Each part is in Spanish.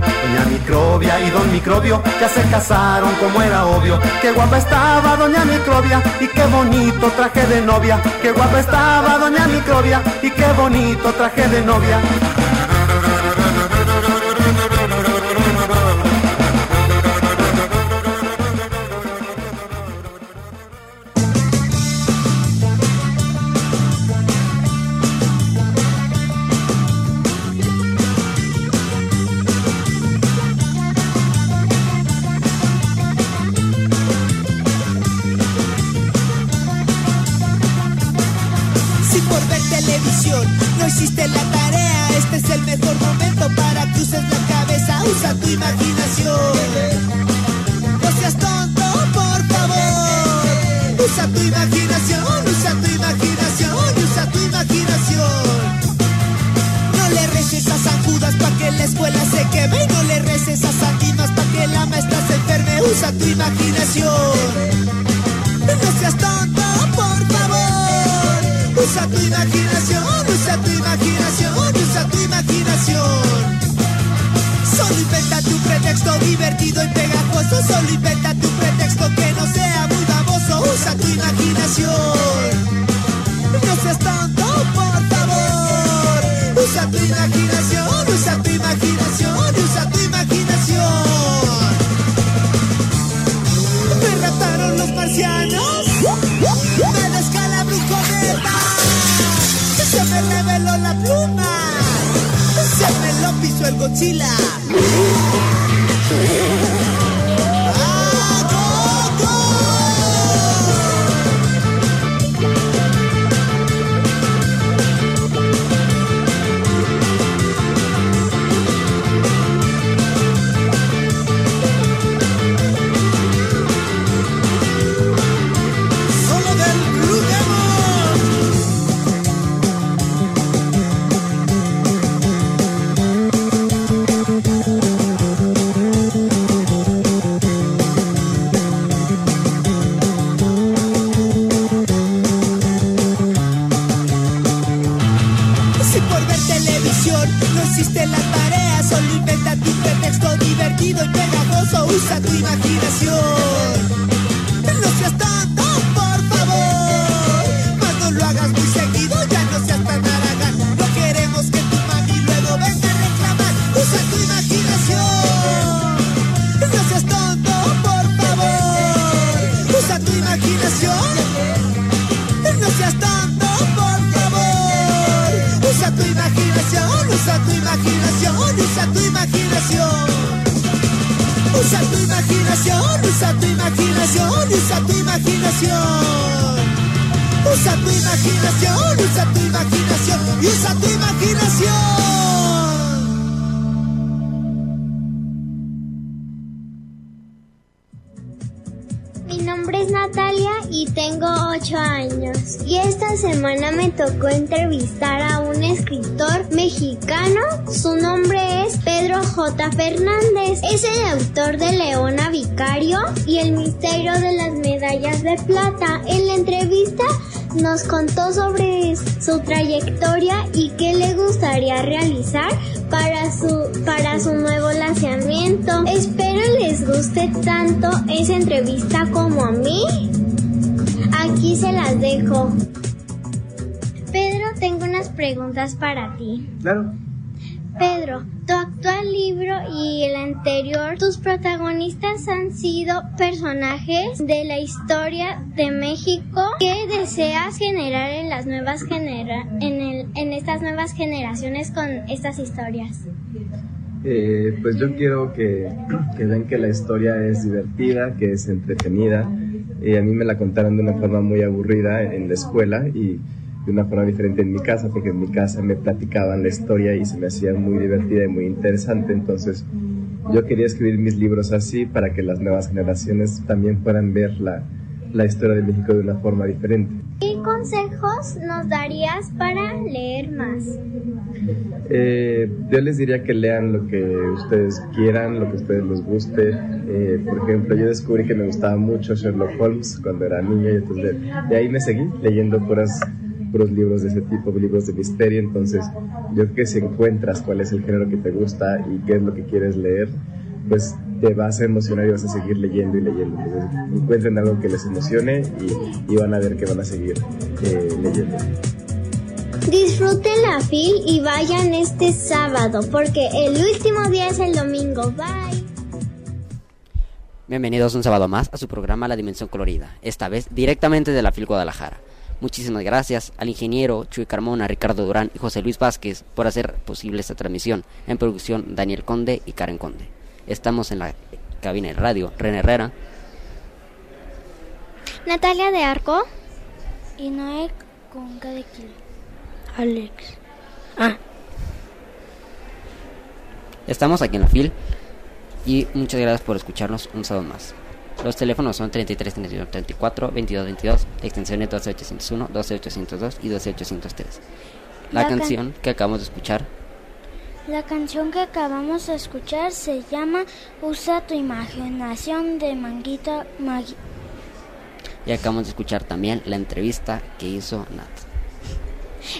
doña microbia y don microbio, ya se casaron como era obvio. Qué guapa estaba doña microbia y qué bonito traje de novia. Qué guapa estaba doña microbia y qué bonito traje de novia. Esa entrevista como a mí? Aquí se las dejo. Pedro, tengo unas preguntas para ti. Claro. Pedro, tu actual libro y el anterior, tus protagonistas han sido personajes de la historia de México. ¿Qué deseas generar en las nuevas genera en, el, en estas nuevas generaciones con estas historias? Eh, pues yo quiero que, que vean que la historia es divertida, que es entretenida. Y a mí me la contaron de una forma muy aburrida en la escuela y de una forma diferente en mi casa, porque en mi casa me platicaban la historia y se me hacía muy divertida y muy interesante. Entonces, yo quería escribir mis libros así para que las nuevas generaciones también puedan ver la, la historia de México de una forma diferente. ¿Qué consejos nos darías para leer más? Eh, yo les diría que lean lo que ustedes quieran, lo que a ustedes les guste. Eh, por ejemplo, yo descubrí que me gustaba mucho Sherlock Holmes cuando era niño y entonces de, ahí me seguí leyendo puras puros libros de ese tipo, libros de misterio. Entonces, yo que si encuentras cuál es el género que te gusta y qué es lo que quieres leer, pues te vas a emocionar y vas a seguir leyendo y leyendo. Entonces, encuentren algo que les emocione y, y van a ver que van a seguir eh, leyendo. Disfruten la FIL y vayan este sábado, porque el último día es el domingo. Bye. Bienvenidos un sábado más a su programa La Dimensión Colorida, esta vez directamente de la FIL Guadalajara. Muchísimas gracias al ingeniero Chuy Carmona, Ricardo Durán y José Luis Vázquez por hacer posible esta transmisión. En producción Daniel Conde y Karen Conde. Estamos en la cabina de radio René Herrera. Natalia de Arco. Y Noé con cada kilo. Alex. Ah. Estamos aquí en la FIL y muchas gracias por escucharnos un sábado más. Los teléfonos son 33 31 34 22 22, extensiones 12801, 12802 y 12803. La, La can- canción que acabamos de escuchar La canción que acabamos de escuchar se llama Usa tu imaginación de Manguita Magui. y acabamos de escuchar también la entrevista que hizo Nat.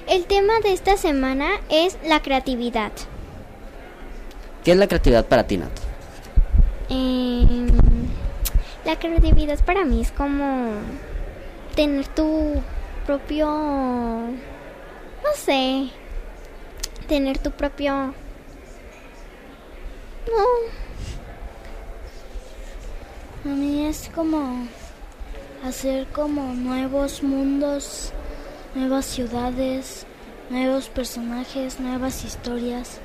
El tema de esta semana es la creatividad. ¿Qué es la creatividad para ti, Nat? Em, la creatividad para mí es como tener tu propio, no sé, tener tu propio, no, A mí es como hacer como nuevos mundos, nuevas ciudades, nuevos personajes, nuevas historias.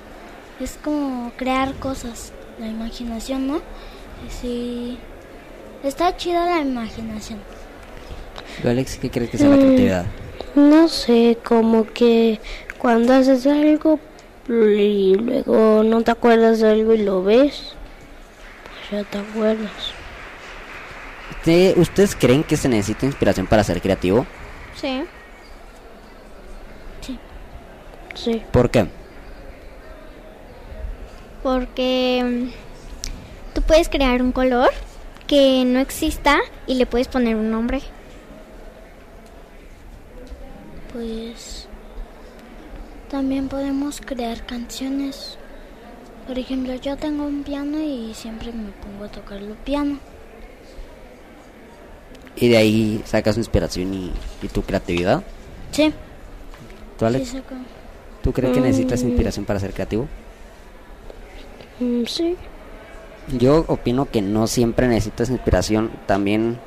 Es como crear cosas, la imaginación, ¿no? Sí. Está chida la imaginación. ¿Tú, Alex, qué crees que sea la Mm. creatividad? No sé, como que cuando haces algo y luego no te acuerdas de algo y lo ves, pues ya te acuerdas. ¿Usted- ¿Ustedes creen que se necesita inspiración para ser creativo? sí. Sí. ¿Por qué? Porque mm, tú puedes crear un color que no exista y le puedes poner un nombre. Pues también podemos crear canciones. Por ejemplo, yo tengo un piano y siempre me pongo a tocar el piano. Y de ahí sacas inspiración y, y tu creatividad. Sí. ¿Tú, Alex? Sí, saco. ¿Tú crees que necesitas Mm. inspiración para ser creativo? Mm, sí. Yo opino que no siempre necesitas inspiración. También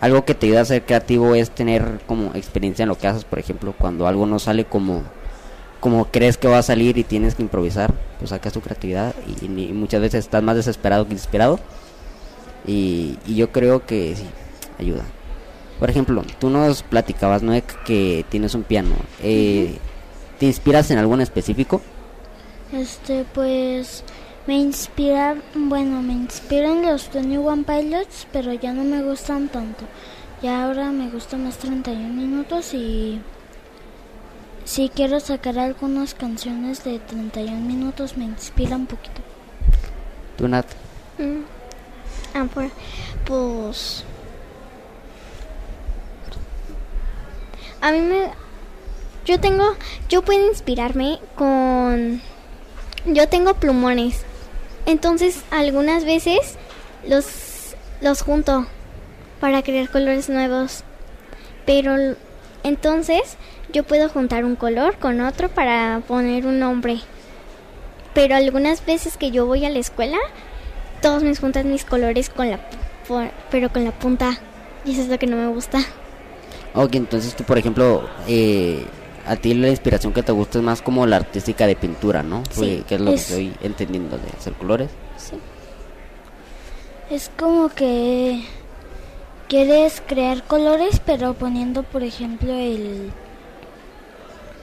algo que te ayuda a ser creativo es tener como experiencia en lo que haces. Por ejemplo, cuando algo no sale como, como crees que va a salir y tienes que improvisar, pues sacas tu creatividad y, y muchas veces estás más desesperado que inspirado. Y, y yo creo que sí, ayuda. Por ejemplo, tú nos platicabas, Noé, que tienes un piano. Eh, ¿Te inspiras en algo en específico? Este, pues me inspira, bueno, me inspiran los Tony One Pilots, pero ya no me gustan tanto. Ya ahora me gustan más 31 minutos y si quiero sacar algunas canciones de 31 minutos me inspira un poquito. ¿Tú, Nat? Mm. Ah, pues, pues a mí me yo tengo yo puedo inspirarme con yo tengo plumones entonces algunas veces los, los junto para crear colores nuevos. Pero entonces yo puedo juntar un color con otro para poner un nombre. Pero algunas veces que yo voy a la escuela, todos me juntan mis colores con la, pero con la punta. Y eso es lo que no me gusta. Ok, entonces tú, por ejemplo, eh, a ti la inspiración que te gusta es más como la artística de pintura, ¿no? Sí, que es lo es- que estoy entendiendo de hacer colores. Es como que quieres crear colores, pero poniendo, por ejemplo, el,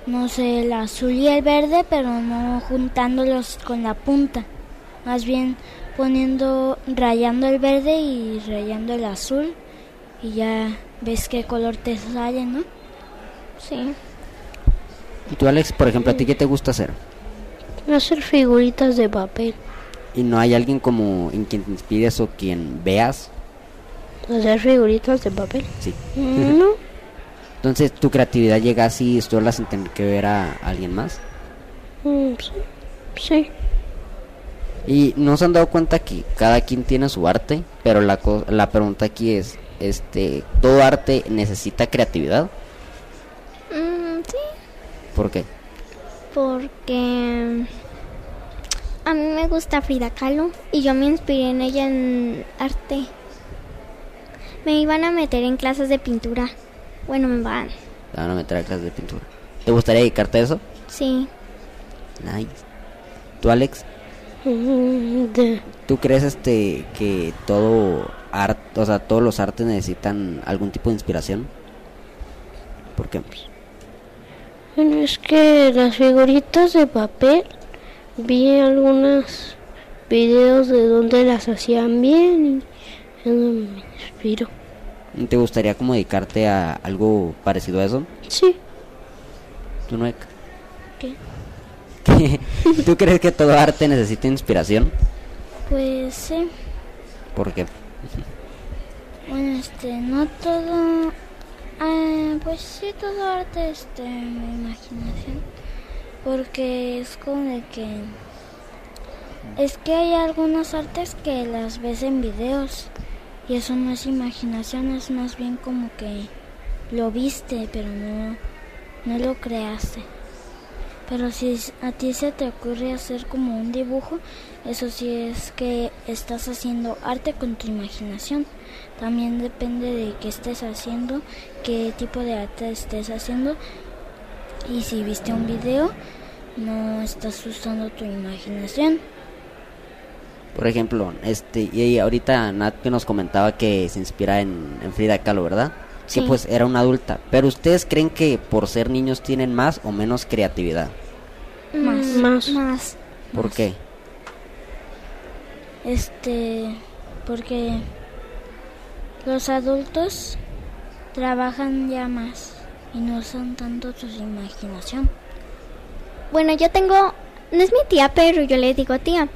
no sé, el azul y el verde, pero no juntándolos con la punta. Más bien poniendo, rayando el verde y rayando el azul y ya ves qué color te sale, ¿no? Sí. Y tú, Alex, por ejemplo, ¿a ti qué te gusta hacer? Hacer figuritas de papel. ¿Y no hay alguien como en quien te inspires o quien veas? Hacer figuritas de papel. Sí. No. Entonces, ¿tu creatividad llega así sola sin tener que ver a alguien más? Mm, sí. Sí. Y no se han dado cuenta que cada quien tiene su arte, pero la, co- la pregunta aquí es, este, ¿todo arte necesita creatividad? Mm, sí. ¿Por qué? Porque a mí me gusta Frida Kahlo y yo me inspiré en ella en arte. Me iban a meter en clases de pintura. Bueno, me van. Te van a meter a clases de pintura. ¿Te gustaría dedicarte a eso? Sí. Nice. ¿Tú, Alex? De- ¿Tú crees este que todo arte, o sea, todos los artes necesitan algún tipo de inspiración? ¿Por qué? Bueno, es que las figuritas de papel vi algunos videos de donde las hacían bien y me inspiró. ¿Te gustaría como dedicarte a algo parecido a eso? Sí, ¿Tú no? ¿Qué? ¿Tú crees que todo arte necesita inspiración? Pues sí. ¿Por qué? Bueno, este, no todo. ah, pues sí, todo arte, este, mi imaginación. Porque es como de que. Es que hay algunas artes que las ves en videos. Y eso no es imaginación, es más bien como que lo viste, pero no, no lo creaste. Pero si a ti se te ocurre hacer como un dibujo, eso sí es que estás haciendo arte con tu imaginación. También depende de qué estés haciendo, qué tipo de arte estés haciendo. Y si viste un video, no estás usando tu imaginación. Por ejemplo, este, y ahorita Nat que nos comentaba que se inspira en, en Frida Kahlo, ¿verdad? Sí. Que pues era una adulta. Pero ustedes creen que por ser niños tienen más o menos creatividad? Más. Mm, Más. Más. ¿Por qué? Este, porque los adultos trabajan ya más y no usan tanto su imaginación. Bueno, yo tengo, no es mi tía, pero yo le digo tía.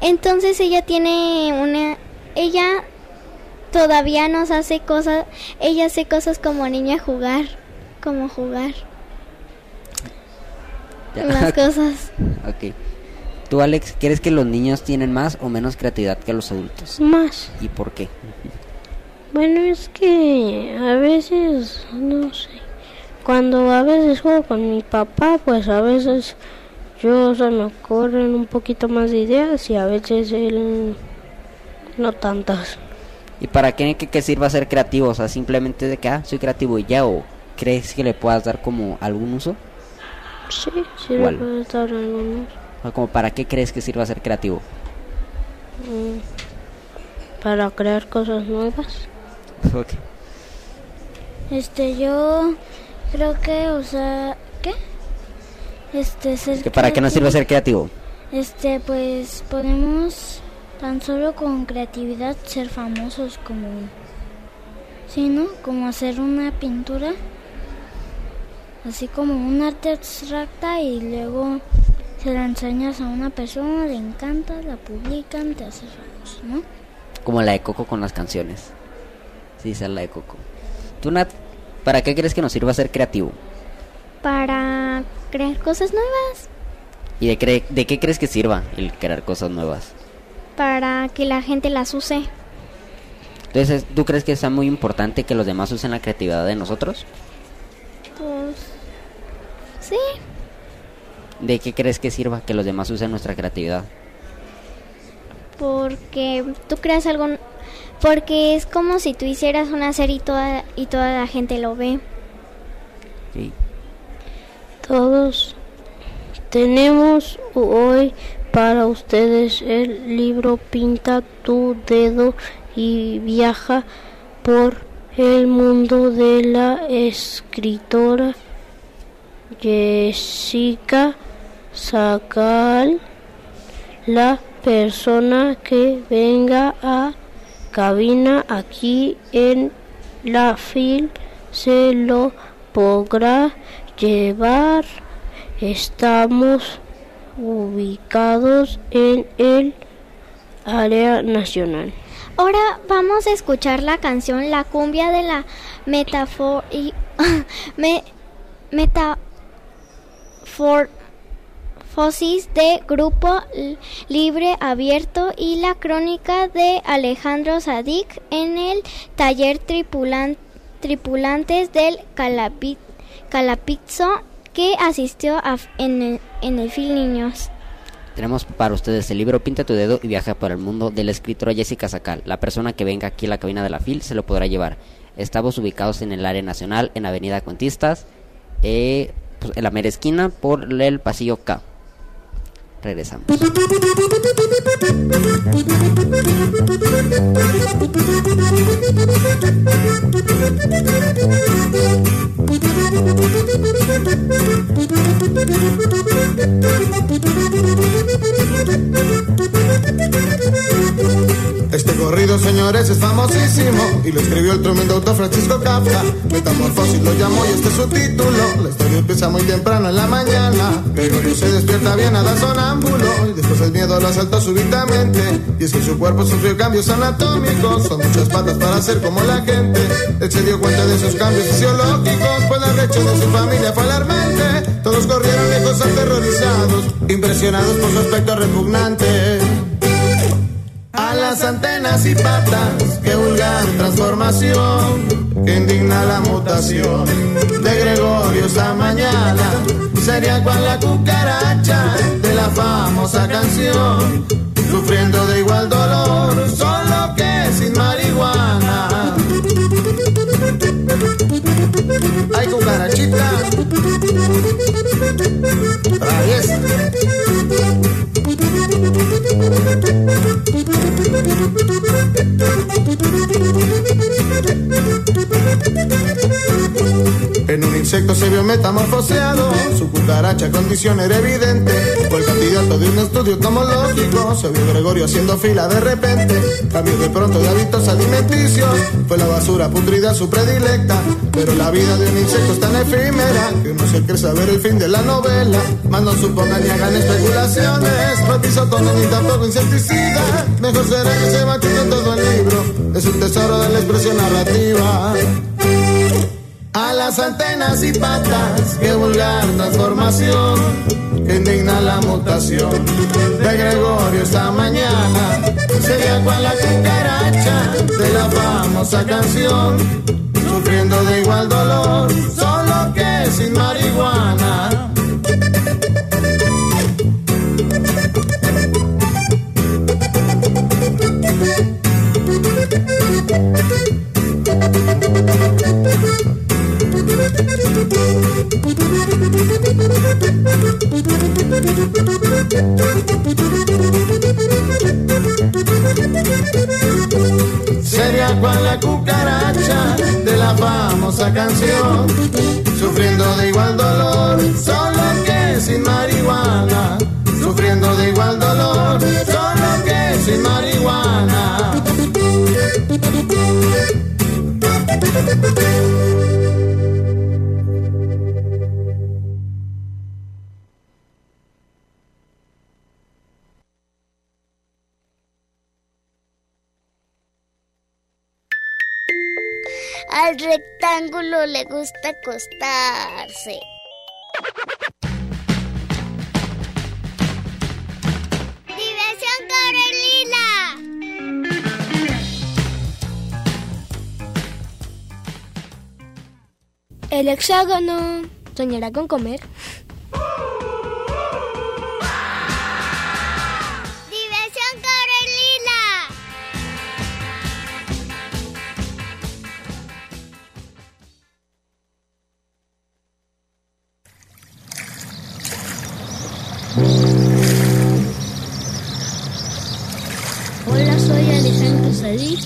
Entonces ella tiene una, ella todavía nos hace cosas, ella hace cosas como niña jugar, como jugar Ya. las cosas. ok. ¿Tú, Alex, crees que los niños tienen más o menos creatividad que los adultos? más. ¿Y por qué? Bueno, es que a veces, no sé, cuando a veces juego con mi papá, pues a veces yo se me ocurren un poquito más de ideas y a veces él no tantas. ¿Y para qué que, que sirva ser creativo? O sea, simplemente de que, ah, soy creativo y ya, o crees que le puedas dar como algún uso? Sí, sí ¿Cuál? me puede dar algunos. O como, ¿para qué crees que sirva ser creativo? mm, para crear cosas nuevas. Ok. Este, yo creo que, o sea, ¿qué? Este, ser ¿Que ¿Para qué nos sirve ser creativo? Este, pues podemos tan solo con creatividad ser famosos como, sí, ¿no? Como hacer una pintura, así como un arte abstracta y luego se la enseñas a una persona, le encanta, la publican, te haces famoso, ¿no? Como la de Coco con las canciones. Sí, esa es la de Coco. ¿Tú, Nat, para qué crees que nos sirva ser creativo? Para crear cosas nuevas, ¿Y de, cre- de qué crees que sirva el crear cosas nuevas? para que la gente las use. Entonces, ¿tú crees que sea muy importante que los demás usen la creatividad de nosotros? Pues sí, ¿De qué crees que sirva que los demás usen nuestra creatividad? porque tú creas algo, porque es como si tú hicieras una serie y toda, y toda la gente lo ve. Sí. Todos. Tenemos hoy para ustedes el libro Pinta tu dedo y viaja por el mundo de la escritora Jessica Sacal, la persona que venga a cabina aquí en la fil se lo podrá llevar. Estamos ubicados en el área nacional. Ahora vamos a escuchar la canción La cumbia de la metafor y me, de Grupo Libre Abierto y la crónica de Alejandro Sadik en el taller tripulan, tripulantes del Calapi, Calapizzo que asistió a, en, el, en el Niños. Tenemos para ustedes el libro Pinta tu dedo y viaja por el mundo de la escritora Jessica Sacal. La persona que venga aquí a la cabina de la FIL se lo podrá llevar. Estamos ubicados en el área nacional, en Avenida Cuentistas, eh, pues, en la mera esquina por el pasillo K. Regresamos. Este corrido, señores, es famosísimo y lo escribió el tremendo autor Francisco Kafka. Metamorfosis lo llamó y este es su título. La historia empieza muy temprano en la mañana. Gregorio se despierta bien a dar y después el miedo lo asaltó súbitamente. Y es que su cuerpo sufrió cambios anatómicos. Son muchas patas para ser como la gente. Él se dio cuenta de esos cambios fisiológicos, pues la brecha de su familia fue alarmante. Todos corrieron lejos aterrorizados, impresionados por su aspecto repugnante. A las antenas y patas, que vulgar transformación, indigna la mutación de Gregorio esta mañana. Sería cual la cucaracha de la famosa canción, sufriendo de igual dolor, solo que sin marihuana. Ay, cucarachita. Es. En un insecto se vio metamorfoseado, su cucaracha condición era evidente. Fue el candidato de un estudio tomológico, se vio Gregorio haciendo fila de repente. Cambió de pronto de hábitos alimenticios, fue la basura putrida su predilecta. Pero la vida de un insecto es tan efímera que no se quiere saber el fin de la novela. Más no supongan ni hagan especulaciones, no pisotones ni tampoco insecticida. Mejor será que se machuque todo el libro, es un tesoro de la expresión narrativa. A las antenas y patas, que vulgar transformación, que indigna la mutación de Gregorio esta mañana. Sería cual la cucaracha de la famosa canción, sufriendo de igual dolor, solo que sin marihuana. Sería cual la cucaracha la famosa canción, sufriendo de igual dolor, solo que sin marihuana. Sufriendo de igual dolor, solo que sin marihuana. le gusta acostarse. ¡Diversión Corelila! El hexágono. ¿Soñará con comer? Hola, soy Alejandro Sadik.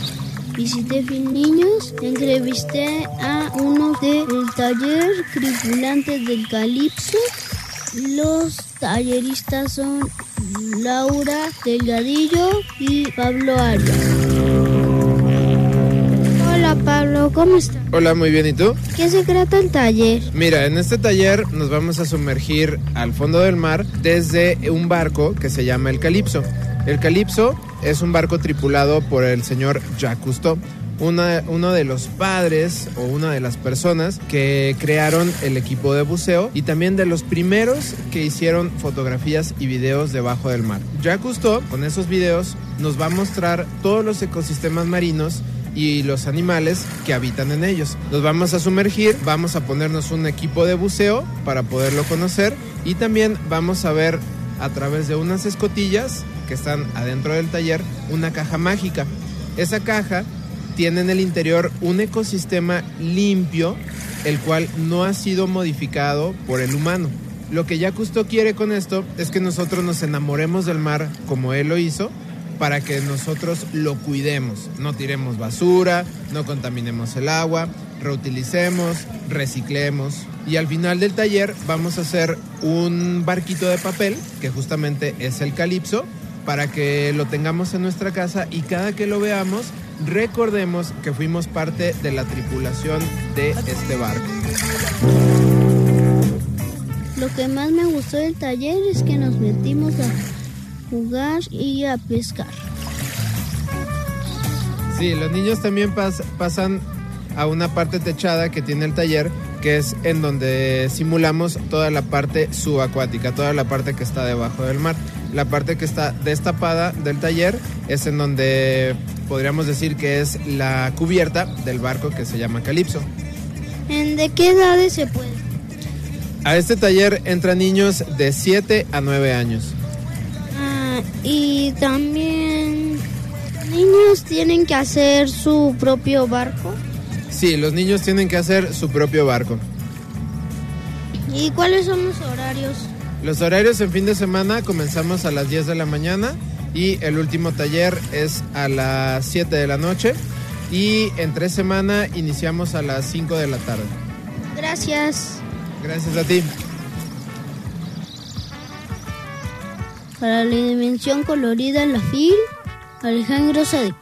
Visité Fin Niños, entrevisté a uno del taller tripulantes del Calipso. Los talleristas son Laura Delgadillo y Pablo Arias. Hola Pablo, ¿cómo estás? Hola, muy bien, ¿y tú? ¿Qué se trata el taller? Mira, en este taller nos vamos a sumergir al fondo del mar desde un barco que se llama el Calipso. El Calipso es un barco tripulado por el señor Jacques Cousteau, una- uno de los padres o una de las personas que crearon el equipo de buceo y también de los primeros que hicieron fotografías y videos debajo del mar. Jacques Cousteau, con esos videos, nos va a mostrar todos los ecosistemas marinos y los animales que habitan en ellos. Nos vamos a sumergir, vamos a ponernos un equipo de buceo para poderlo conocer y también vamos a ver a través de unas escotillas que están adentro del taller una caja mágica. Esa caja tiene en el interior un ecosistema limpio, el cual no ha sido modificado por el humano. Lo que ya quiere con esto es que nosotros nos enamoremos del mar como él lo hizo, para que nosotros lo cuidemos. No tiremos basura, no contaminemos el agua, reutilicemos, reciclemos. Y al final del taller vamos a hacer un barquito de papel, que justamente es el calipso, para que lo tengamos en nuestra casa y cada que lo veamos recordemos que fuimos parte de la tripulación de este barco. Lo que más me gustó del taller es que nos metimos a jugar y a pescar. Sí, los niños también pas- pasan a una parte techada que tiene el taller, que es en donde simulamos toda la parte subacuática, toda la parte que está debajo del mar. La parte que está destapada del taller es en donde podríamos decir que es la cubierta del barco que se llama Calipso. ¿En de qué edades se puede? A este taller entran niños de 7 a 9 años. Ah, y también niños tienen que hacer su propio barco. Sí, los niños tienen que hacer su propio barco. ¿Y cuáles son los horarios? Los horarios en fin de semana comenzamos a las 10 de la mañana y el último taller es a las 7 de la noche y en tres semanas iniciamos a las 5 de la tarde. Gracias. Gracias a ti. Para la dimensión colorida en la FIL, Alejandro Sadik.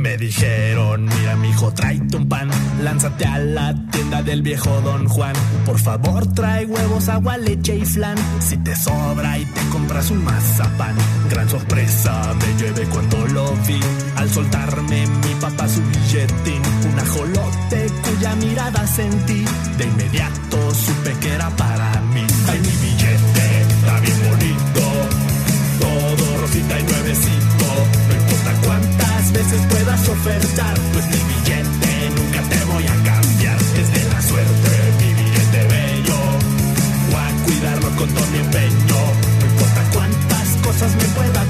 Me dijeron, mira mijo, tráete un pan, lánzate a la tienda del viejo Don Juan. Por favor, trae huevos, agua, leche y flan. Si te sobra y te compras un mazapán. Gran sorpresa me llevé cuando lo vi. Al soltarme mi papá su billetín, un ajolote cuya mirada sentí. De inmediato supe que era para puedas ofertar, pues mi billete nunca te voy a cambiar. Es de la suerte, mi billete bello. Voy a cuidarlo con todo mi empeño. No importa cuántas cosas me pueda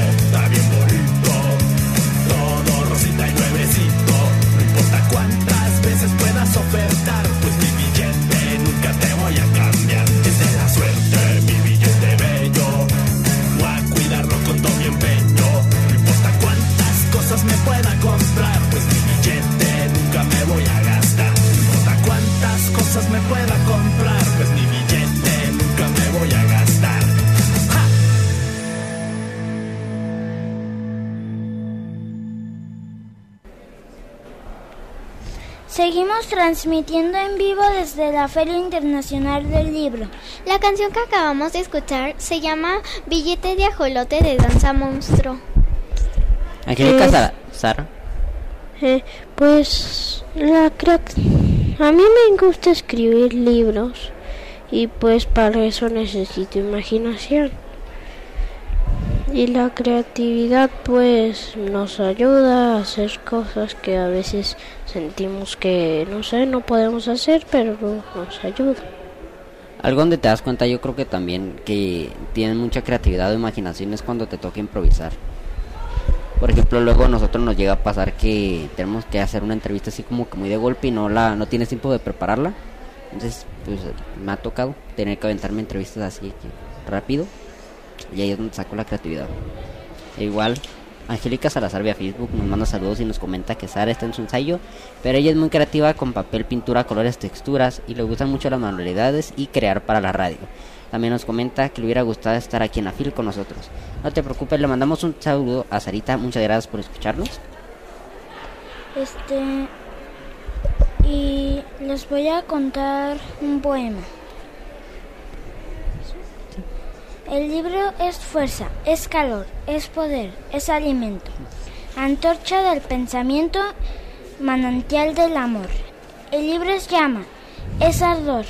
Seguimos transmitiendo en vivo desde la Feria Internacional del Libro. La canción que acabamos de escuchar se llama Billete de Ajolote de Danza Monstruo. Angélica Eh, Sara, Sara, Eh, pues la crack... A mí me gusta escribir libros y pues para eso necesito imaginación. Y la creatividad pues nos ayuda a hacer cosas que a veces sentimos que no sé, no podemos hacer, pero nos ayuda. algo donde te das cuenta yo creo que también que tienen mucha creatividad o imaginación es cuando te toca improvisar. Por ejemplo, luego a nosotros nos llega a pasar que tenemos que hacer una entrevista así como que muy de golpe y no la no tienes tiempo de prepararla. Entonces, pues me ha tocado tener que aventarme entrevistas así rápido y ahí es donde saco la creatividad. E igual, Angélica Salazar vía Facebook nos manda saludos y nos comenta que Sara está en su ensayo, pero ella es muy creativa con papel, pintura, colores, texturas y le gustan mucho las manualidades y crear para la radio. También nos comenta que le hubiera gustado estar aquí en la FIL con nosotros. No te preocupes, le mandamos un saludo a Sarita. Muchas gracias por escucharnos. Este. Y les voy a contar un poema. El libro es fuerza, es calor, es poder, es alimento. Antorcha del pensamiento, manantial del amor. El libro es llama, es ardor,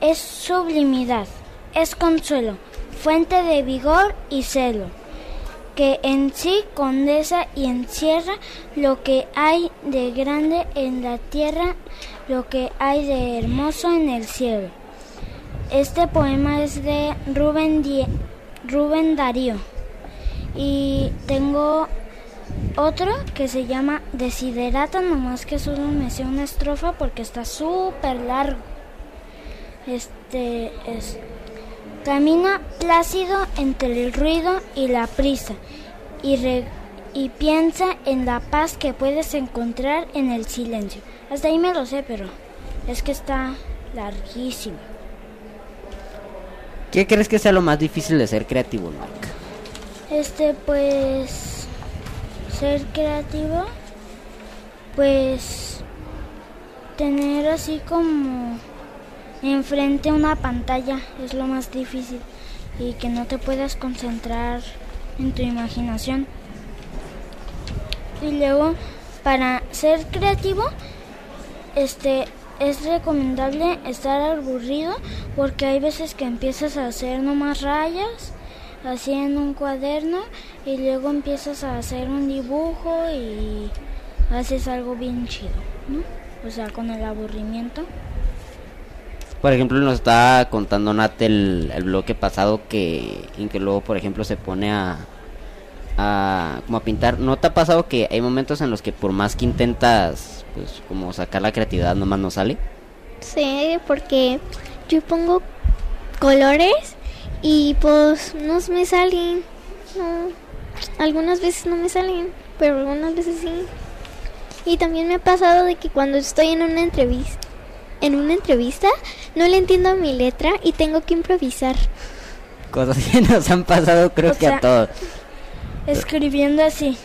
es sublimidad, es consuelo, fuente de vigor y celo, que en sí condensa y encierra lo que hay de grande en la tierra, lo que hay de hermoso en el cielo. Este poema es de Rubén, Darío y tengo otro que se llama Desiderata, nomás que solo me sé una estrofa porque está súper largo. Este es Camina plácido entre el ruido y la prisa y, re- y piensa en la paz que puedes encontrar en el silencio. Hasta ahí me lo sé, pero es que está larguísimo. ¿Qué crees que sea lo más difícil de ser creativo, Mark? Este, pues, ser creativo, pues, tener así como enfrente una pantalla es lo más difícil y que no te puedas concentrar en tu imaginación. Y luego, para ser creativo, este, es recomendable estar aburrido porque hay veces que empiezas a hacer nomás rayas así en un cuaderno y luego empiezas a hacer un dibujo y haces algo bien chido, ¿no? O sea, con el aburrimiento. Por ejemplo, nos estaba contando Nat el, el bloque pasado que en que luego, por ejemplo, se pone a, a como a pintar. ¿No te ha pasado que hay momentos en los que por más que intentas, pues como sacar la creatividad, nomás no sale? Sí, porque yo pongo colores y pues no me salen. No, algunas veces no me salen, pero algunas veces sí. Y también me ha pasado de que cuando estoy en una entrevista, en una entrevista, no le entiendo a mi letra y tengo que improvisar. Cosas que nos han pasado creo O que sea, a todos. Escribiendo así.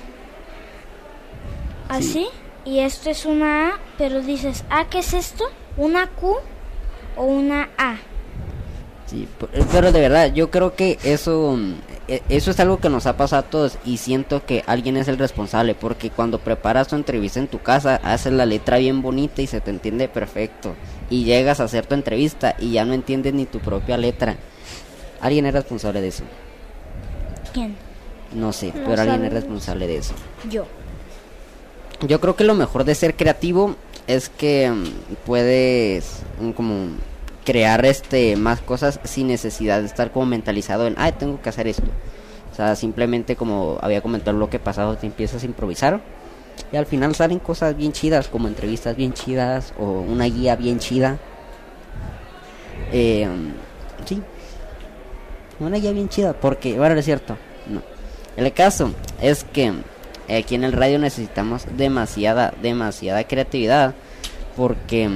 Así. Y esto es una A, pero dices, ¿A qué es esto? ¿Una Q o una A? Sí, p- pero de verdad, yo creo que eso mm, e- eso es algo que nos ha pasado a todos y siento que alguien es el responsable porque cuando preparas tu entrevista en tu casa haces la letra bien bonita y se te entiende perfecto y llegas a hacer tu entrevista y ya no entiendes ni tu propia letra. Alguien es responsable de eso. ¿Quién? No sé, No pero alguien es responsable de eso. Yo. Yo creo que lo mejor de ser creativo es que mm, puedes mm, como crear este más cosas sin necesidad de estar como mentalizado en, ay, tengo que hacer esto. O sea, simplemente como había comentado lo que pasado, te empiezas a improvisar y al final salen cosas bien chidas, como entrevistas bien chidas o una guía bien chida. Eh, sí, una guía bien chida, porque, bueno, es cierto, no. El caso es que aquí en el radio necesitamos demasiada, demasiada creatividad, porque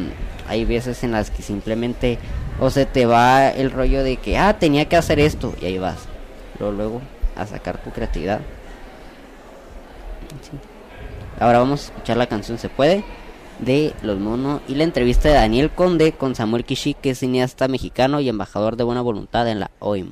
hay veces en las que simplemente o se te va el rollo de que, ah, tenía que hacer esto, y ahí vas. Luego, luego, a sacar tu creatividad. Ahora vamos a escuchar la canción Se puede de Los Monos y la entrevista de Daniel Conde con Samuel Kishi, que es cineasta mexicano y embajador de buena voluntad en la OIM.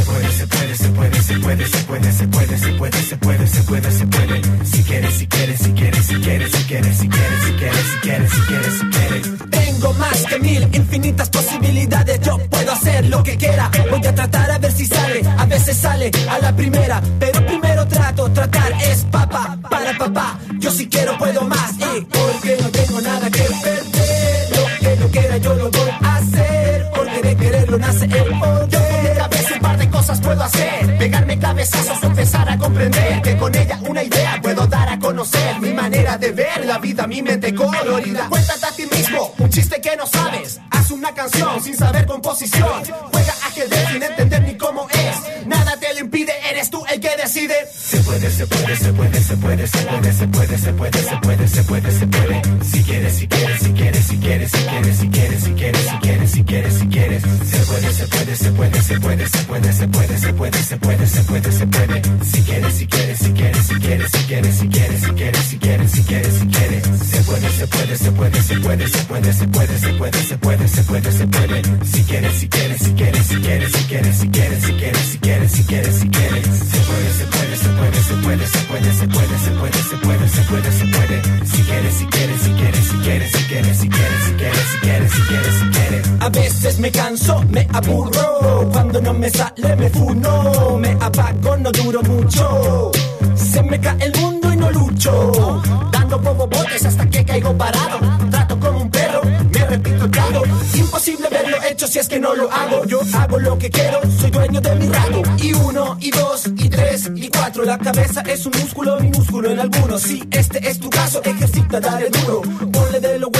Puede, se puede, se puede, se puede, se puede, se puede, se puede. Si quieres, si quieres, si quieres, si quieres, si quieres, si quieres, si quieres, si quieres, si quieres, si quieres. Tengo más que mil infinitas posibilidades. Yo puedo hacer lo que quiera. Voy a tratar a ver si sale. A veces sale a la primera. Pero colorida. Cuéntate a ti mismo un chiste que no sabes. Haz una canción sin saber composición. Juega ajedrez sin entender ni cómo es. Nada te lo impide, eres tú el que decide. Se puede, se puede, se puede, se puede, se puede, se puede, se puede, se puede, se puede, se puede. Si quieres, si quieres, si quieres, si quieres, si quieres, si quieres, si quieres, si quieres, si quieres, si quieres. Se puede, se puede, se puede, se puede, se puede, se puede, se puede, se puede, se puede, se puede. Si quieres, si quieres, si quieres, si quieres, si quieres, si quieres, si quieres, puede, se puede, se puede, se puede, se puede, se puede, se puede, se puede, se puede. Si quieres, si quieres, si quieres, si quieres, si quieres, si quieres, si quieres, si quieres, si quieres, si quieres. Se puede, se puede, se puede, se puede, se puede, se puede, se puede, se puede, se puede, se puede. Si quieres, si quieres, si quieres, si quieres, si quieres, si quieres, si quieres, si quieres, si quieres, si quieres. A veces me canso, me aburro. Cuando no me sale, me funo. Me apago, no duro mucho. Se me cae el mundo y no lucho. Botes hasta que caigo parado. Trato como un perro, me repito el trago. Imposible verlo hecho si es que no lo hago. Yo hago lo que quiero, soy dueño de mi rango. Y uno, y dos, y tres, y cuatro. La cabeza es un músculo minúsculo en algunos. Si este es tu caso, ejercita, dale duro. Ponle de lo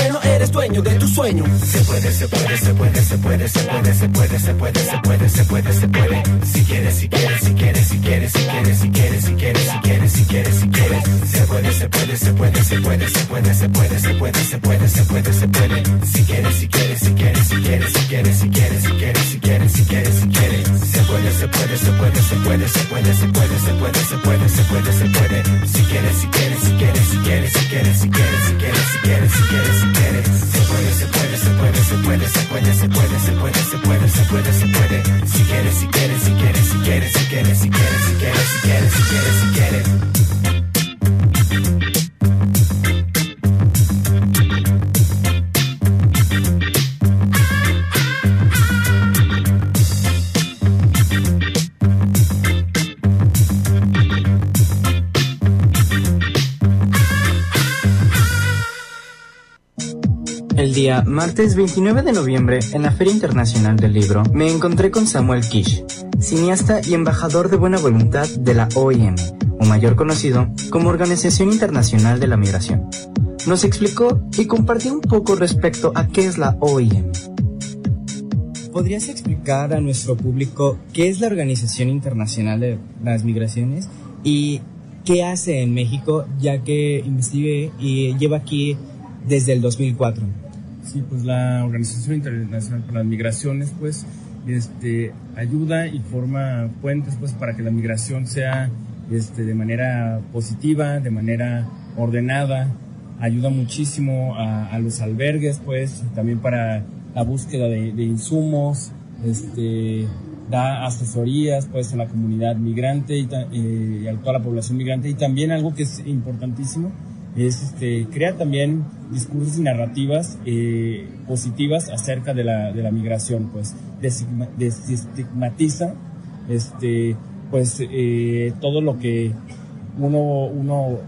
dueño de tu sueño. Se puede, se puede, se puede, se puede, se puede, se puede, se puede, se puede, se puede, se puede. Si quieres, si quieres, si quieres, si quieres, si quieres, si quieres, si quieres, si quieres, si quieres, si quieres. Se puede, se puede, se puede, se puede, se puede, se puede, se puede, se puede, se puede, se puede. Si quieres, si quieres, si quieres, si quieres, si quieres, si quieres, si quieres, si quieres, si quieres, si quieres. Se puede, se puede, se puede, se puede, se puede, se puede, se puede, se puede, se puede, se puede. Si quieres, si quieres, si quieres, si quieres, si quieres, si quieres, si quieres, si quieres, si quieres, si quieres. Se puede, se puede, se puede, se puede, se puede, se puede, se puede, se puede, se puede, se puede. Si quieres, si quieres, si quieres, si quieres, si quieres, si quieres, si quieres, si quieres, si quieres, si quieres. El día martes 29 de noviembre, en la Feria Internacional del Libro, me encontré con Samuel Kish, cineasta y embajador de buena voluntad de la OIM, o mayor conocido como Organización Internacional de la Migración. Nos explicó y compartió un poco respecto a qué es la OIM. ¿Podrías explicar a nuestro público qué es la Organización Internacional de las Migraciones y qué hace en México, ya que investigué y lleva aquí desde el 2004? Sí, pues la Organización Internacional para las Migraciones, pues, este, ayuda y forma puentes, pues, para que la migración sea, este, de manera positiva, de manera ordenada, ayuda muchísimo a, los albergues, pues, también para la búsqueda de, insumos, este, da asesorías, pues, a la comunidad migrante y, eh, a toda la población migrante. Y también algo que es importantísimo, es este, crea también discursos y narrativas eh, positivas acerca de la, de la migración, pues desestigmatiza este, pues, eh, todo lo que uno, uno,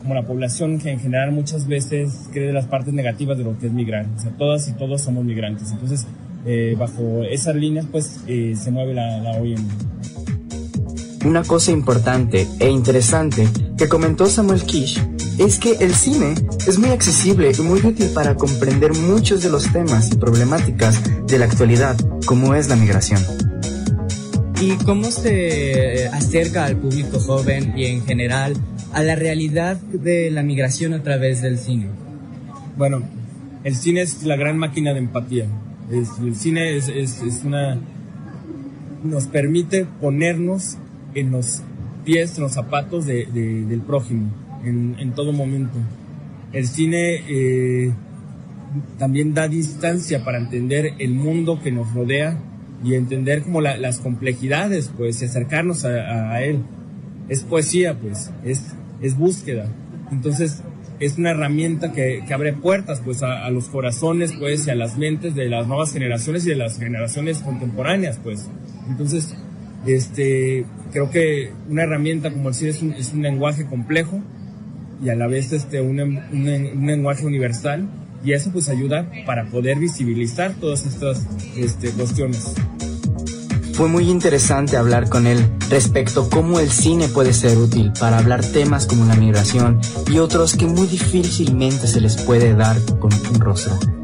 como la población que en general muchas veces cree de las partes negativas de lo que es migrar. O sea, todas y todos somos migrantes. Entonces, eh, bajo esas líneas, pues eh, se mueve la, la OIM. Una cosa importante e interesante que comentó Samuel Kish es que el cine es muy accesible y muy útil para comprender muchos de los temas y problemáticas de la actualidad, como es la migración. ¿Y cómo se acerca al público joven y en general a la realidad de la migración a través del cine? Bueno, el cine es la gran máquina de empatía. el cine es, una... nos permite ponernos en los pies, en los zapatos del prójimo, en, todo momento. El cine eh, también da distancia para entender el mundo que nos rodea y entender como las complejidades, pues, y acercarnos a, él. Es poesía, pues, es, es búsqueda. Entonces, es una herramienta que, que abre puertas, pues, a, los corazones, pues, y a las mentes de las nuevas generaciones y de las generaciones contemporáneas, pues. Entonces, este, creo que una herramienta como el cine es un, es un lenguaje complejo y a la vez este, un, un, lenguaje universal y eso pues ayuda para poder visibilizar todas estas este, cuestiones. Fue muy interesante hablar con él respecto cómo el cine puede ser útil para hablar temas como la migración y otros que muy difícilmente se les puede dar con un rostro.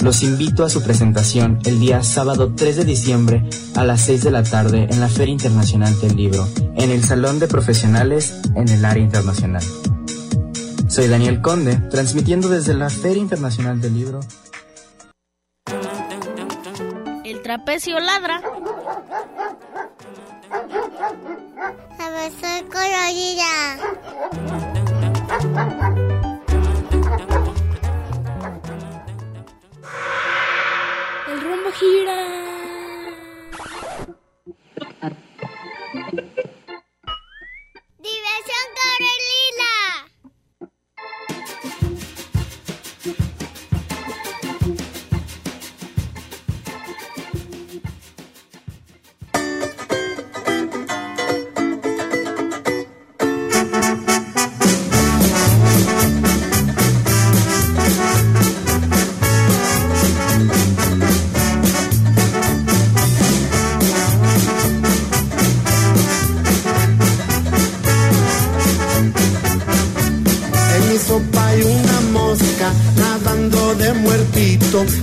Los invito a su presentación el día sábado 3 de diciembre a las 6 de la tarde en la Feria Internacional del Libro, en el Salón de Profesionales en el área internacional. Soy Daniel Conde, transmitiendo desde la Feria Internacional del Libro. El trapecio ladra. A ver, soy colorida. Rumbo gira.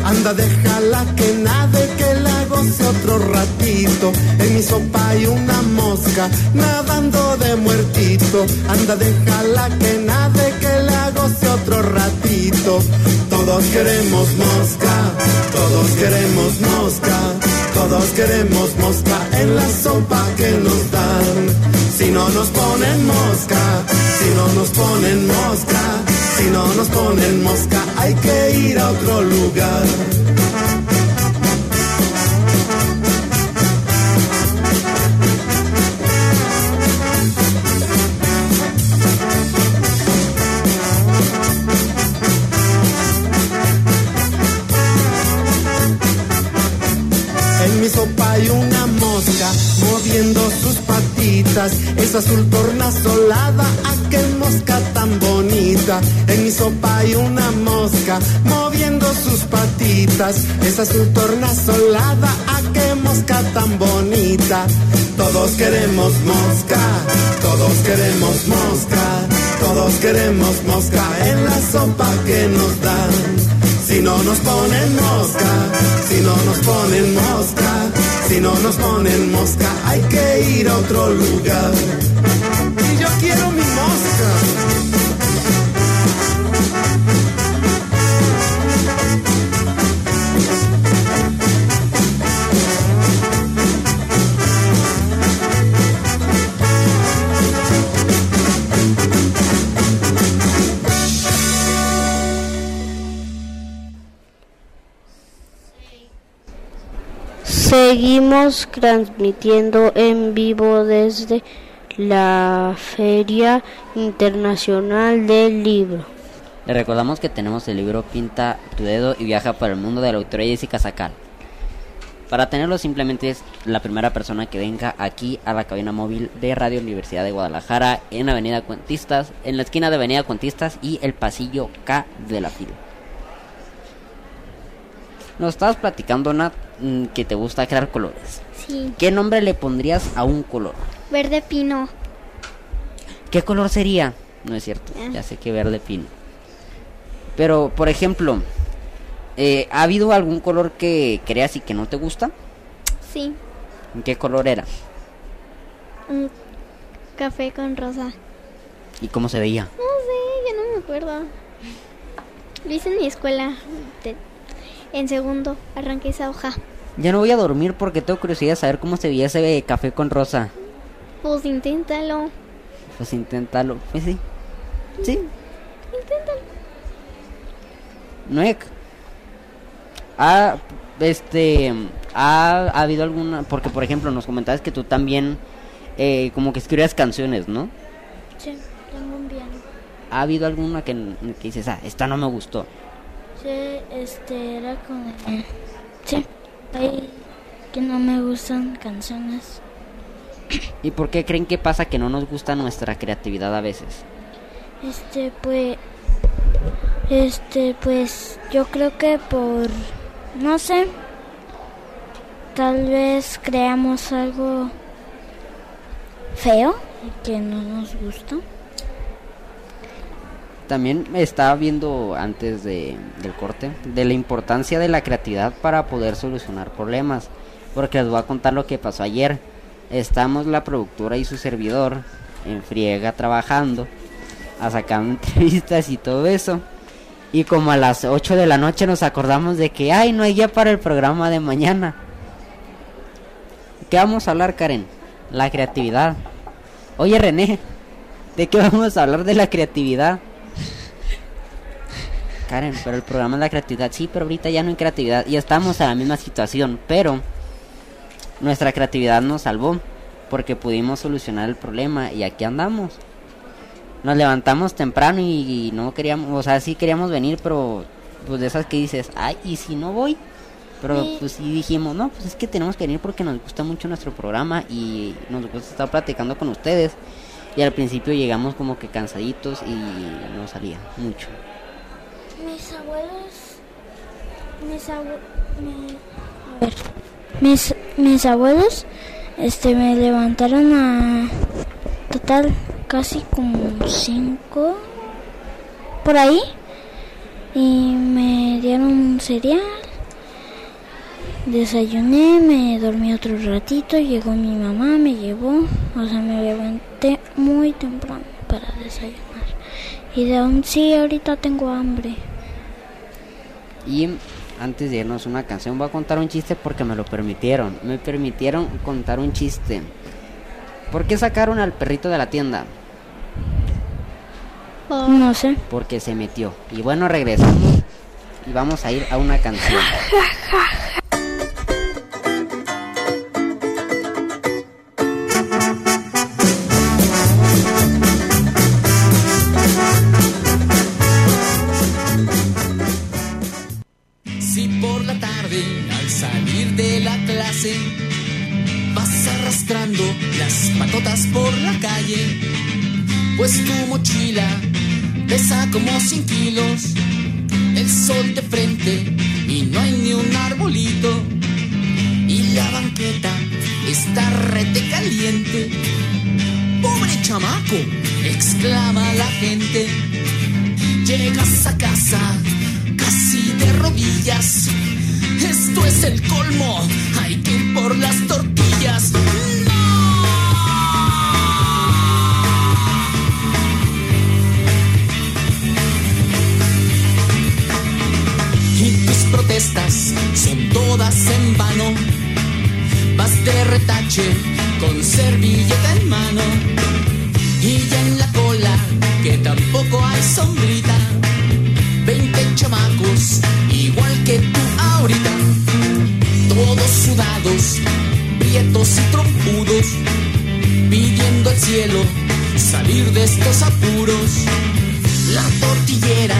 Anda, déjala que nade, que la goce otro ratito. En mi sopa hay una mosca nadando de muertito. Anda, déjala que nade, que la goce otro ratito. Todos queremos mosca, todos queremos mosca. Todos queremos mosca en la sopa que nos dan. Si no nos ponen mosca, si no nos ponen mosca si no nos ponen mosca, hay que ir a otro lugar. En mi sopa hay una mosca moviendo sus patitas, esa azul tornasolada, aquel mosca tan En mi sopa hay una mosca moviendo sus patitas. Esa su tornasolada, a qué mosca tan bonita. Todos queremos mosca, todos queremos mosca, todos queremos mosca en la sopa que nos dan. Si no nos ponen mosca, si no nos ponen mosca, si no nos ponen mosca, hay que ir a otro lugar. Y yo quiero mi mosca. Seguimos transmitiendo en vivo desde la Feria Internacional del Libro. Le recordamos que tenemos el libro Pinta tu dedo y viaja por el mundo de la autora Jessica Sacal. Para tenerlo simplemente es la primera persona que venga aquí a la cabina móvil de Radio Universidad de Guadalajara en Avenida Cuentistas, en la esquina de Avenida Cuentistas y el pasillo K de la fila. Nos estabas platicando, Nat, mm, que te gusta crear colores. Sí. ¿Qué nombre le pondrías a un color? Verde pino. ¿Qué color sería? No es cierto, ya sé que verde pino. Pero, por ejemplo, eh, ¿ha habido algún color que creas y que no te gusta? Sí, ¿Qué color era? un café con rosa. ¿Y cómo se veía? No sé, ya no me acuerdo. Lo hice en mi escuela. de- en segundo, arranqué esa hoja. Ya no voy a dormir porque tengo curiosidad de saber cómo se veía ese café con rosa. Pues inténtalo. Pues inténtalo. Pues sí. Sí. Inténtalo. Nuek. Ha, este, ha, ha habido alguna, porque por ejemplo nos comentabas que tú también eh, como que escribías canciones, ¿no? Sí, tengo un piano. ¿Ha habido alguna que, que dices, ah, esta no me gustó? Este era con... Sí, hay que no me gustan canciones. ¿Y por qué creen que pasa que no nos gusta nuestra creatividad a veces? Este, pues... Este, pues yo creo que por... No sé. Tal vez creamos algo feo y que no nos gusta. También estaba viendo antes de, del corte de la importancia de la creatividad para poder solucionar problemas. Porque les voy a contar lo que pasó ayer. Estamos la productora y su servidor en friega trabajando, a sacando entrevistas y todo eso. Y como a las 8 de la noche nos acordamos de que, ay, no hay ya para el programa de mañana. ¿Qué vamos a hablar, Karen? La creatividad. Oye, René, ¿de qué vamos a hablar de la creatividad? Karen, pero el programa es la creatividad. Sí, pero ahorita ya no hay creatividad. Y estamos en la misma situación. Pero nuestra creatividad nos salvó. Porque pudimos solucionar el problema. Y aquí andamos. Nos levantamos temprano y, y no queríamos. O sea, sí queríamos venir, pero. Pues de esas que dices, ay, ¿y si no voy? Pero Sí. pues sí dijimos, no, pues es que tenemos que venir porque nos gusta mucho nuestro programa y nos gusta estar platicando con ustedes. Y al principio llegamos como que cansaditos y no salía mucho. Mis abuelos... Mis mis abuelos este, me levantaron a... Total, casi como cinco... Por ahí. Y me dieron un cereal. Desayuné, me dormí otro ratito, llegó mi mamá, me llevó, o sea, me levanté muy temprano para desayunar. Y de aún sí, ahorita tengo hambre. Y antes de irnos una canción, voy a contar un chiste porque me lo permitieron. Me permitieron contar un chiste. ¿Por qué sacaron al perrito de la tienda? No sé. Porque se metió. Y bueno, regresamos y vamos a ir a una canción. como 100 kilos, el sol de frente y no hay ni un arbolito, y la banqueta está rete caliente. ¡Pobre chamaco! exclama la gente. Llegas a casa casi de rodillas. Esto es el colmo, hay que ir por las tortillas. Con servilleta en mano. Y ya en la cola, que tampoco hay sombrita. 20 chamacos, igual que tú ahorita. Todos sudados, prietos y trompudos. Pidiendo al cielo salir de estos apuros. La tortillera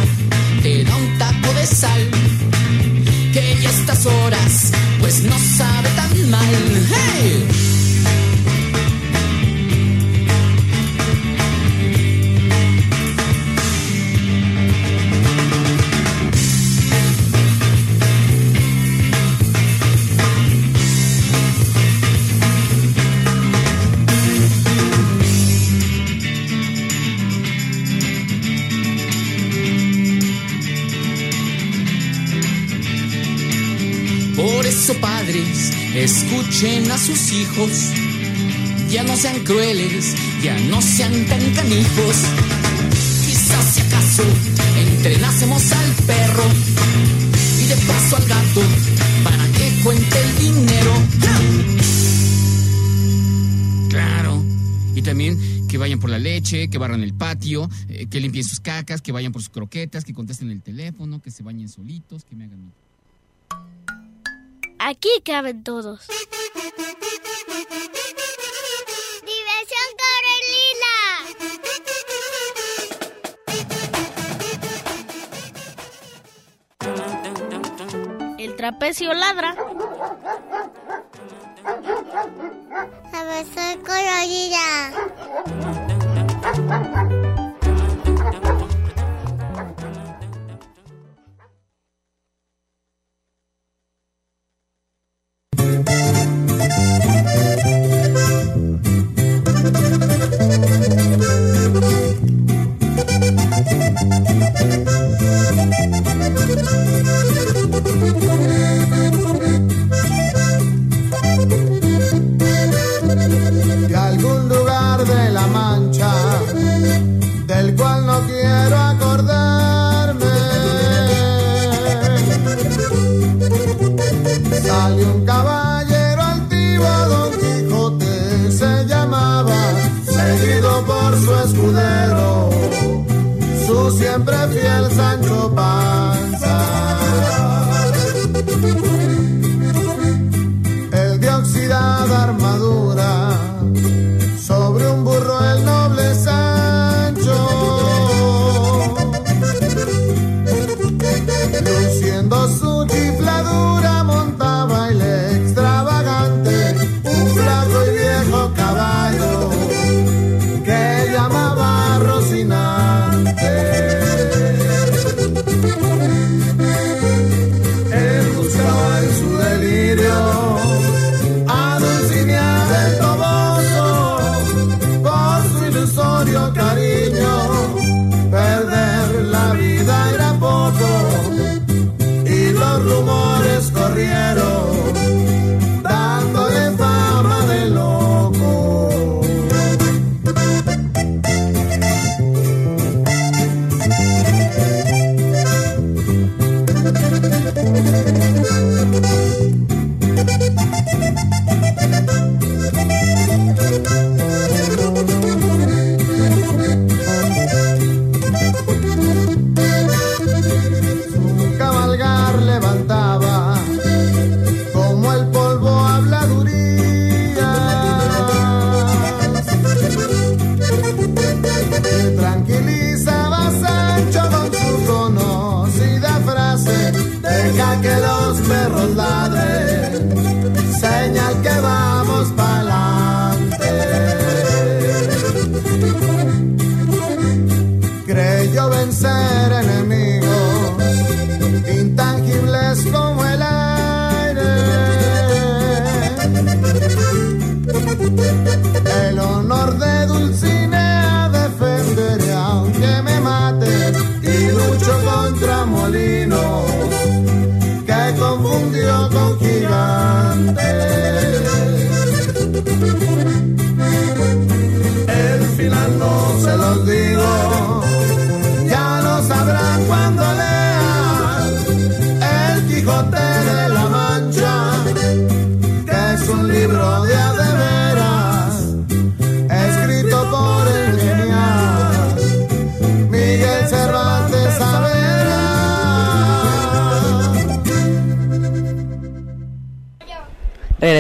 escuchen a sus hijos. Ya no sean crueles, ya no sean tan canijos. Quizás si acaso entrenásemos al perro y de paso al gato para que cuente el dinero. Claro. Y también que vayan por la leche, que barran el patio, eh, que limpien sus cacas, que vayan por sus croquetas, que contesten el teléfono, que se bañen solitos, que me hagan... Aquí caben todos. ¡Diversión El trapecio ladra. A ver, soy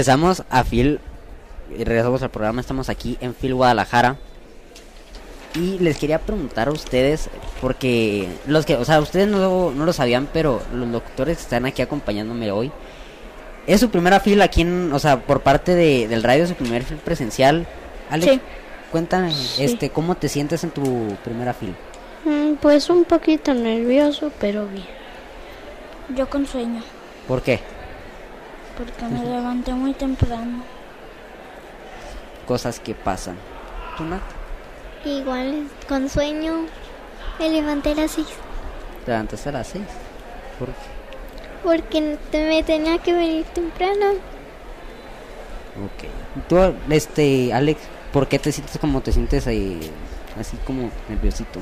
Regresamos a Phil y regresamos al programa. Estamos aquí en Phil Guadalajara. Y les quería preguntar a ustedes, porque los que, o sea, ustedes no, no lo sabían, pero los locutores que están aquí acompañándome hoy, es su primera fila aquí en, o sea, por parte de, del radio, su primer fil presencial. Alex, Sí. cuéntame, este, ¿cómo te sientes en tu primera fila? Mm, Pues un poquito nervioso, pero bien. Yo con sueño, ¿Por qué? Porque me levanté muy temprano. Cosas que pasan. ¿Tú, Nat? Igual, con sueño, me levanté a las seis. Te levantaste a las 6. ¿Por qué? Porque te- me tenía que venir temprano. Ok. Tú, este, Alex, ¿por qué te sientes como te sientes ahí, así como nerviosito?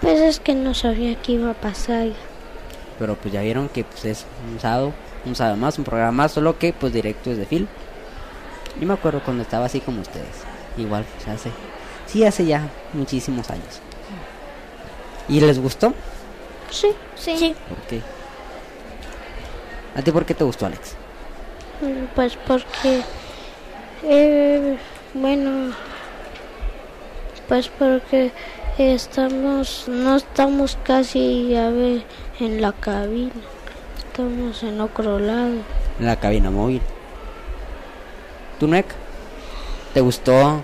Pues es que no sabía qué iba a pasar. Pero pues ya vieron que pues es un sábado, un sábado más, un programa más, solo que pues directo desde Phil. Yo me acuerdo cuando estaba así como ustedes. Igual, pues hace, sí, hace ya muchísimos años. ¿Y les gustó? Sí. Sí. ¿Por qué? ¿A ti por qué te gustó, Alex? Mm, Pues porque, eh, bueno, pues porque estamos, no estamos casi a ver en la cabina, estamos en otro lado. En la cabina móvil. ¿Tú, Nek? ¿Te gustó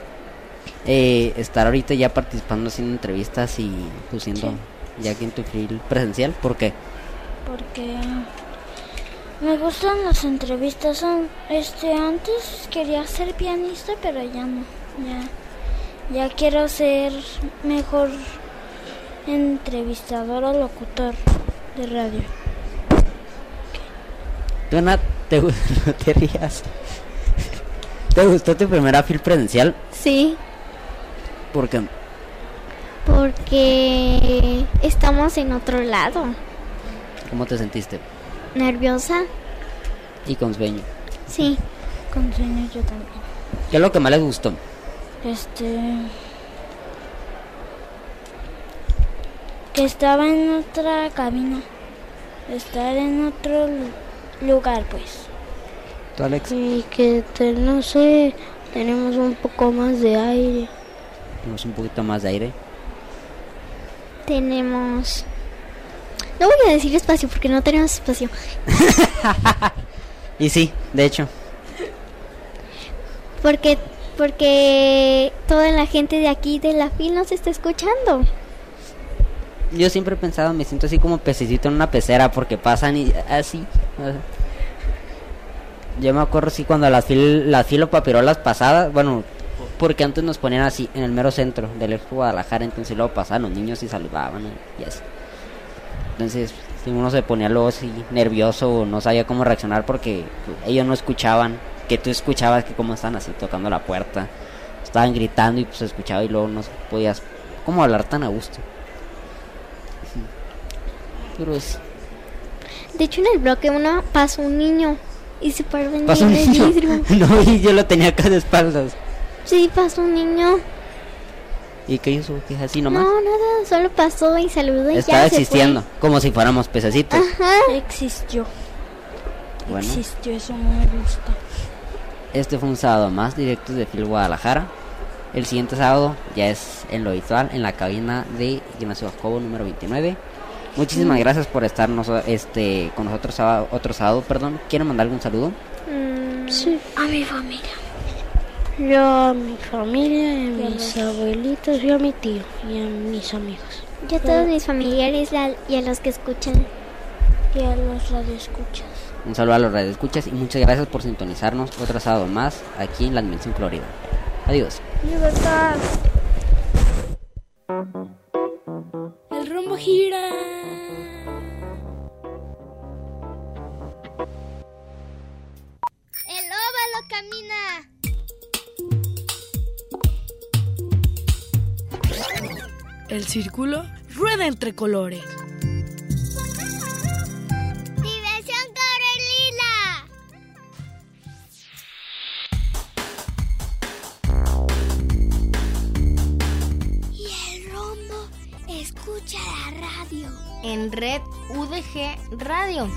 eh, estar ahorita ya participando haciendo entrevistas y pues siendo ya aquí en tu Phil presencial? ¿Por qué? Porque me gustan las entrevistas. Este, antes quería ser pianista, pero ya no. Ya, ya quiero ser mejor entrevistador o locutor de radio. ¿Tú, Nat, te, no te rías. ¿Te gustó tu primera Phil presencial? Sí, Porque porque estamos en otro lado. ¿Cómo te sentiste? ¿Nerviosa? Y con sueño. Sí. Con sueño yo también. ¿Qué es lo que más les gustó? Este. Que estaba en otra cabina. Estar en otro lu- lugar, pues. ¿Tú, Alex? Y que, te- no sé, tenemos un poco más de aire. Tenemos un poquito más de aire. Tenemos... No voy a decir espacio porque no tenemos espacio. Y sí, de hecho. Porque, porque toda la gente de aquí de la FIL nos está escuchando. Yo siempre he pensado, me siento así como pececito en una pecera porque pasan y así. Yo me acuerdo sí cuando las fil las filopapirolas pasadas, bueno, porque antes nos ponían así en el mero centro del Expo Guadalajara, entonces luego pasaban los niños y saludaban y así. Entonces, si uno se ponía luego así nervioso o no sabía cómo reaccionar porque ellos no escuchaban, que tú escuchabas que cómo estaban así tocando la puerta, estaban gritando y pues escuchaba y luego no podías cómo hablar tan a gusto. Es De hecho, en el bloque uno pasó un niño y se paró en Pasó un el niño. vidrio. No, y yo lo tenía acá de espaldas. Sí, pasó un niño. ¿Y qué hizo? ¿Qué así nomás? No, nada, solo pasó y saludó y Estaba ya se fue. existiendo, como si fuéramos pececitos. Ajá. Existió. Bueno, Existió, eso no me gusta. este fue un sábado más directo de Phil Guadalajara. El siguiente sábado ya es en lo habitual, en la cabina de Ignacio Jacobo número 29. Muchísimas Mm. gracias por estar noso- este, con nosotros sábado- otro sábado. Perdón, ¿quieren mandar algún saludo? Sí. A mi familia. Yo a mi familia, a mis abuelitos, yo a mi tío y a mis amigos. Yo a todos mis familiares la- y a los que escuchan. Y a los radioescuchas. Un saludo a los radioescuchas y muchas gracias por sintonizarnos otro sábado más aquí en la Dimensión Florida. Adiós. Libertad. El rumbo gira. El óvalo camina. El círculo rueda entre colores. En Red UDG Radio.